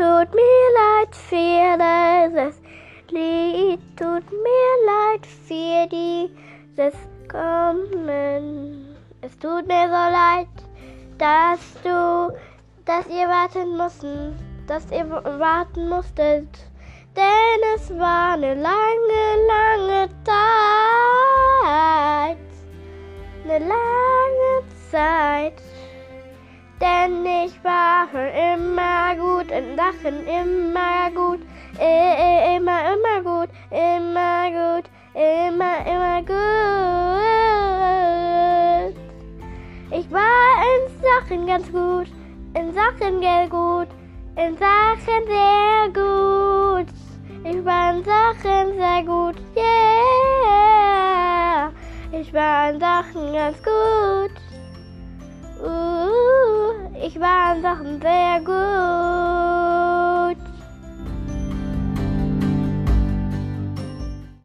tut mir leid für dieses Lied, tut mir leid für dieses Kommen. Es tut mir so leid, dass du, dass ihr warten mussten, dass ihr warten musstet, denn es war eine lange, lange Zeit, eine lange Zeit. Denn ich war schon Sachen, immer gut, äh, immer, immer gut, immer gut, immer, immer gut. Ich war in Sachen ganz gut, in Sachen Geld gut, in Sachen sehr gut. Ich war in Sachen sehr gut, yeah. Ich war in Sachen ganz gut. Uh, ich war in Sachen sehr gut.